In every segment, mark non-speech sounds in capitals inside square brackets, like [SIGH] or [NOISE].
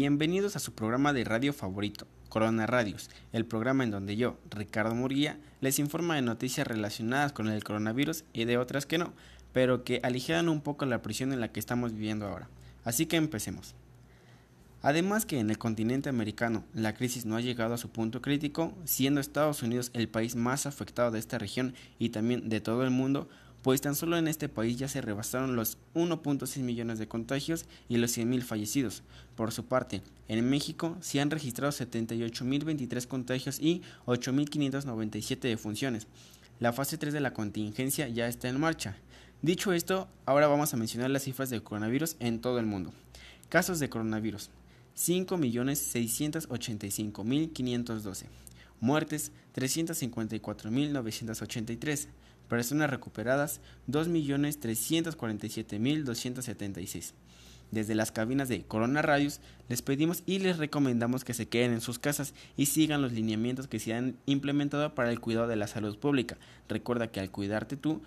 Bienvenidos a su programa de radio favorito, Corona Radios, el programa en donde yo, Ricardo Murguía, les informa de noticias relacionadas con el coronavirus y de otras que no, pero que aligeran un poco la prisión en la que estamos viviendo ahora. Así que empecemos. Además que en el continente americano la crisis no ha llegado a su punto crítico, siendo Estados Unidos el país más afectado de esta región y también de todo el mundo, pues tan solo en este país ya se rebasaron los 1.6 millones de contagios y los 100.000 fallecidos. Por su parte, en México se han registrado 78.023 contagios y 8.597 defunciones. La fase 3 de la contingencia ya está en marcha. Dicho esto, ahora vamos a mencionar las cifras de coronavirus en todo el mundo. Casos de coronavirus. 5.685.512. Muertes 354.983. Personas recuperadas 2.347.276. Desde las cabinas de Corona Radios les pedimos y les recomendamos que se queden en sus casas y sigan los lineamientos que se han implementado para el cuidado de la salud pública. Recuerda que al cuidarte tú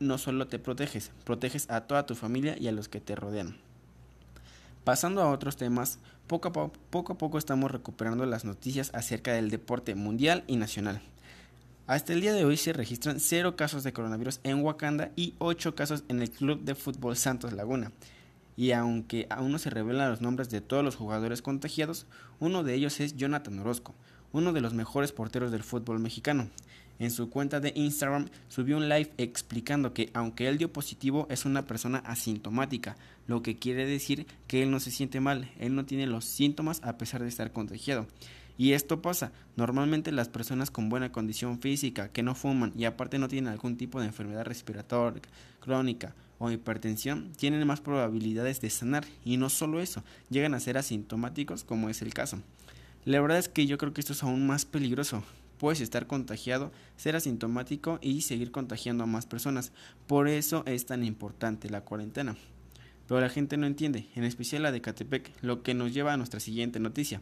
no solo te proteges, proteges a toda tu familia y a los que te rodean. Pasando a otros temas, poco a, poco, a poco estamos recuperando las noticias acerca del deporte mundial y nacional. Hasta el día de hoy se registran 0 casos de coronavirus en Wakanda y 8 casos en el Club de Fútbol Santos Laguna. Y aunque aún no se revelan los nombres de todos los jugadores contagiados, uno de ellos es Jonathan Orozco, uno de los mejores porteros del fútbol mexicano. En su cuenta de Instagram subió un live explicando que aunque él dio positivo es una persona asintomática, lo que quiere decir que él no se siente mal, él no tiene los síntomas a pesar de estar contagiado. Y esto pasa, normalmente las personas con buena condición física, que no fuman y aparte no tienen algún tipo de enfermedad respiratoria, crónica o hipertensión, tienen más probabilidades de sanar y no solo eso, llegan a ser asintomáticos como es el caso. La verdad es que yo creo que esto es aún más peligroso. Puedes estar contagiado, ser asintomático y seguir contagiando a más personas. Por eso es tan importante la cuarentena. Pero la gente no entiende, en especial la de Catepec, lo que nos lleva a nuestra siguiente noticia.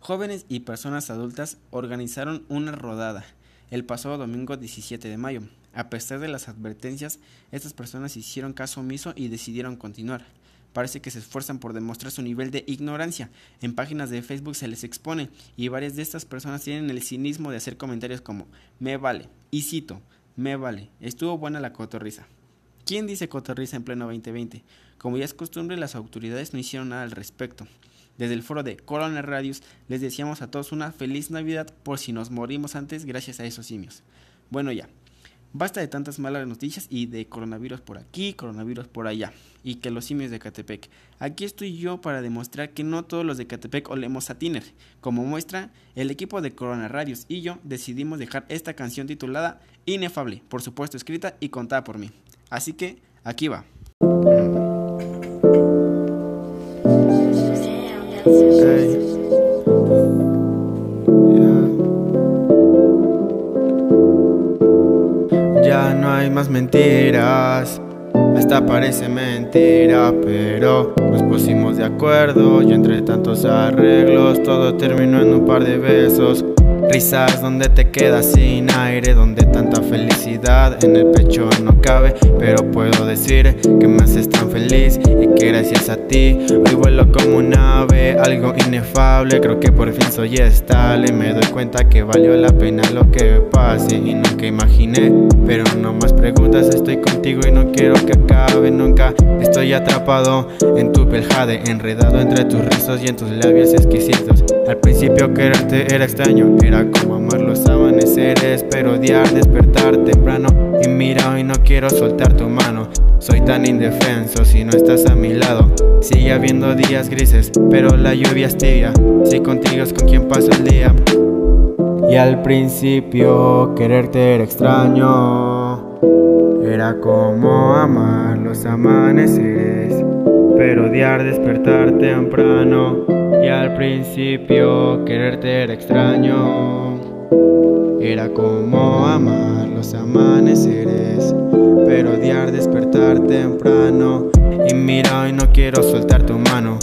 Jóvenes y personas adultas organizaron una rodada el pasado domingo 17 de mayo. A pesar de las advertencias, estas personas hicieron caso omiso y decidieron continuar. Parece que se esfuerzan por demostrar su nivel de ignorancia. En páginas de Facebook se les expone y varias de estas personas tienen el cinismo de hacer comentarios como me vale y cito, me vale, estuvo buena la cotorriza. ¿Quién dice cotorriza en pleno 2020? Como ya es costumbre, las autoridades no hicieron nada al respecto. Desde el foro de Corona Radius les deseamos a todos una feliz Navidad por si nos morimos antes gracias a esos simios. Bueno ya, basta de tantas malas noticias y de coronavirus por aquí, coronavirus por allá y que los simios de Catepec. Aquí estoy yo para demostrar que no todos los de Catepec olemos a Tiner. Como muestra, el equipo de Corona Radius y yo decidimos dejar esta canción titulada Inefable, por supuesto escrita y contada por mí. Así que, aquí va. Más mentiras. Esta parece mentira, pero nos pusimos de acuerdo y entre tantos arreglos todo terminó en un par de besos. Risas donde te quedas sin aire, donde tanta felicidad en el pecho no cabe. Pero puedo decir que me haces tan feliz y que gracias a ti hoy vuelo como un ave, algo inefable. Creo que por fin soy estable. Me doy cuenta que valió la pena lo que pase y nunca imaginé. Pero no más preguntas, estoy contigo y no quiero que acabe nunca. Estoy atrapado en tu peljade, enredado entre tus rizos y en tus labios exquisitos. Al principio quererte era extraño, era como amar los amaneceres, pero odiar despertar temprano. Y mira, hoy no quiero soltar tu mano. Soy tan indefenso si no estás a mi lado. Sigue habiendo días grises, pero la lluvia es tibia. Si contigo es con quien paso el día. Y al principio quererte era extraño. Era como amar los amaneceres, pero odiar despertar temprano. Y al principio quererte era extraño. Era como amar los amaneceres, pero odiar despertar temprano. Y mira, hoy no quiero soltar tu mano.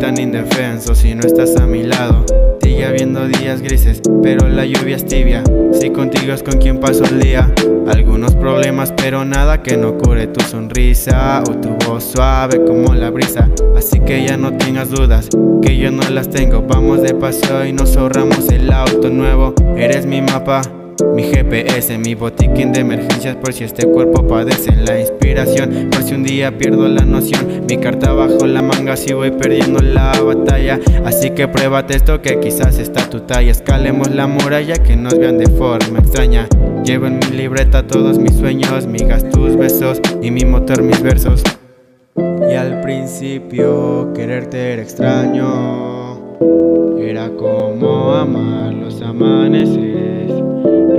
Tan indefenso si no estás a mi lado. Sigue habiendo días grises, pero la lluvia es tibia. Si contigo es con quien paso el día. Algunos problemas, pero nada que no cure tu sonrisa o tu voz suave como la brisa. Así que ya no tengas dudas, que yo no las tengo. Vamos de paseo y nos ahorramos el auto nuevo. Eres mi mapa. Mi GPS, mi botiquín de emergencias por si este cuerpo padece la inspiración, por si un día pierdo la noción, mi carta bajo la manga si voy perdiendo la batalla, así que pruébate esto que quizás está tu talla, escalemos la muralla que nos vean de forma extraña, llevo en mi libreta todos mis sueños, migas tus besos y mi motor mis versos. Y al principio quererte era extraño, era como amar los amaneceres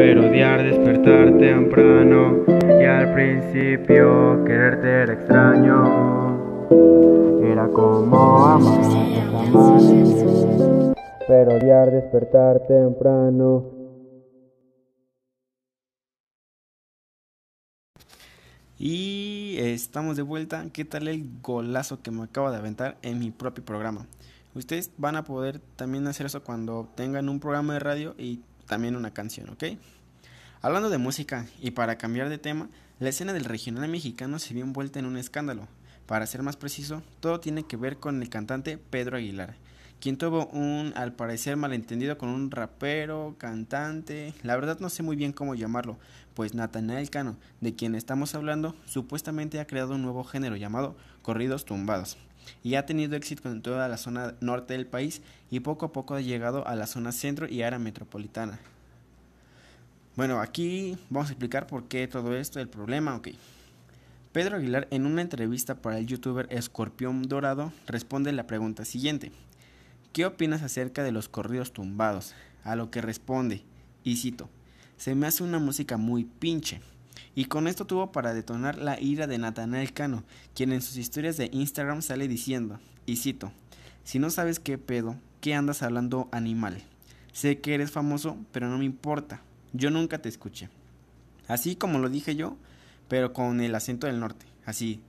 pero odiar despertar temprano y al principio quererte era extraño. Era como amar pero odiar despertar temprano. Y estamos de vuelta. ¿Qué tal el golazo que me acabo de aventar en mi propio programa? Ustedes van a poder también hacer eso cuando tengan un programa de radio y también una canción, ¿ok? Hablando de música y para cambiar de tema, la escena del regional mexicano se vio envuelta en un escándalo. Para ser más preciso, todo tiene que ver con el cantante Pedro Aguilar, quien tuvo un, al parecer, malentendido con un rapero, cantante, la verdad no sé muy bien cómo llamarlo, pues Natanael Cano, de quien estamos hablando, supuestamente ha creado un nuevo género llamado corridos tumbados, y ha tenido éxito en toda la zona norte del país y poco a poco ha llegado a la zona centro y área metropolitana. Bueno, aquí vamos a explicar por qué todo esto, el problema, ok. Pedro Aguilar en una entrevista para el youtuber Escorpión Dorado responde la pregunta siguiente. ¿Qué opinas acerca de los corridos tumbados? A lo que responde, y cito, se me hace una música muy pinche. Y con esto tuvo para detonar la ira de Natanael Cano, quien en sus historias de Instagram sale diciendo, y cito, si no sabes qué pedo, ¿qué andas hablando animal? Sé que eres famoso, pero no me importa, yo nunca te escuché. Así como lo dije yo, pero con el acento del norte, así,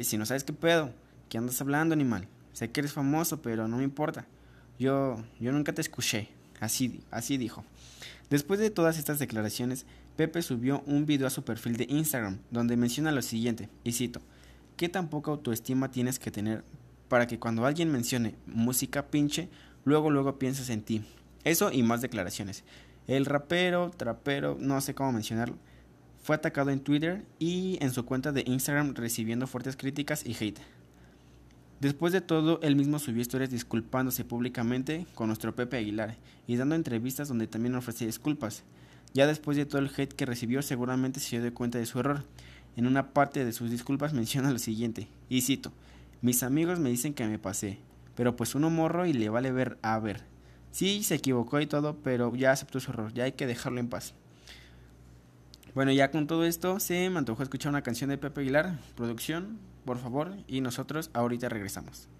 si no sabes qué pedo, ¿qué andas hablando animal? Sé que eres famoso, pero no me importa, yo, yo nunca te escuché, así, así dijo. Después de todas estas declaraciones, Pepe subió un video a su perfil de Instagram donde menciona lo siguiente, y cito, ¿qué tan poca autoestima tienes que tener para que cuando alguien mencione música pinche, luego luego pienses en ti? Eso y más declaraciones. El rapero, trapero, no sé cómo mencionarlo, fue atacado en Twitter y en su cuenta de Instagram recibiendo fuertes críticas y hate. Después de todo, él mismo subió historias disculpándose públicamente con nuestro Pepe Aguilar y dando entrevistas donde también ofrecía disculpas. Ya después de todo el hate que recibió, seguramente se dio cuenta de su error. En una parte de sus disculpas [LAUGHS] menciona lo siguiente, y cito, mis amigos me dicen que me pasé, pero pues uno morro y le vale ver a ver. Sí, se equivocó y todo, pero ya aceptó su error, ya hay que dejarlo en paz. Bueno, ya con todo esto, se me antojó escuchar una canción de Pepe Aguilar, producción, por favor, y nosotros ahorita regresamos.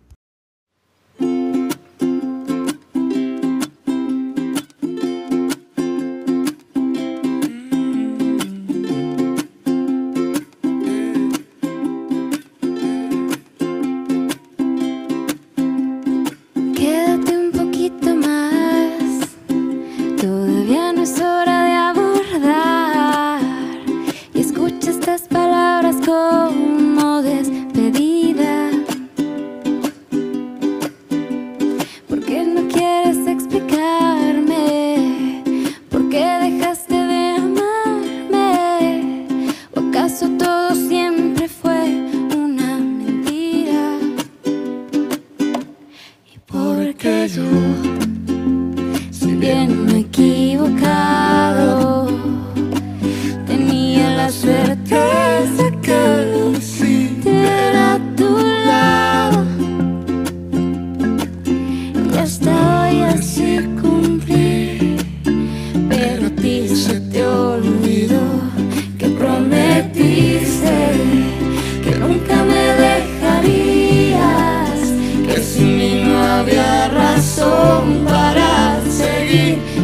see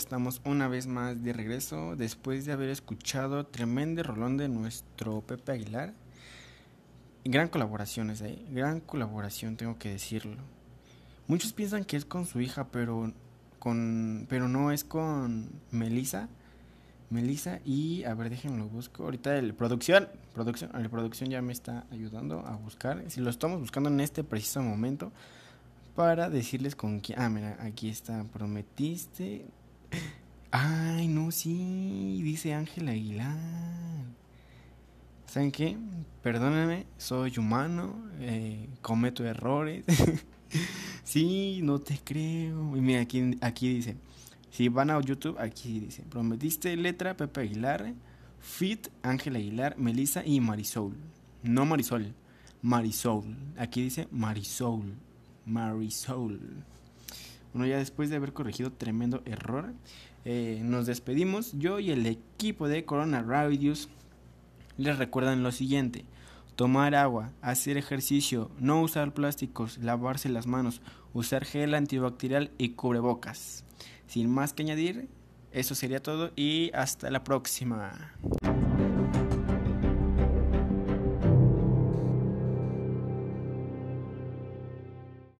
estamos una vez más de regreso después de haber escuchado tremendo rolón de nuestro Pepe Aguilar. Gran colaboración esa, ¿eh? gran colaboración, tengo que decirlo. Muchos piensan que es con su hija, pero con pero no es con Melissa. Melissa y a ver, déjenlo busco. Ahorita el producción, producción, la producción ya me está ayudando a buscar. Si lo estamos buscando en este preciso momento para decirles con quién. Ah, mira, aquí está. Prometiste. Ay, no, sí, dice Ángel Aguilar. ¿Saben qué? Perdónenme, soy humano, eh, cometo errores. [LAUGHS] sí, no te creo. Y mira, aquí, aquí dice, si van a YouTube, aquí dice, prometiste letra Pepe Aguilar, Fit, Ángel Aguilar, Melissa y Marisol. No Marisol, Marisol. Aquí dice Marisol. Marisol. Bueno, ya después de haber corregido tremendo error, eh, nos despedimos. Yo y el equipo de Corona Radius les recuerdan lo siguiente. Tomar agua, hacer ejercicio, no usar plásticos, lavarse las manos, usar gel antibacterial y cubrebocas. Sin más que añadir, eso sería todo y hasta la próxima.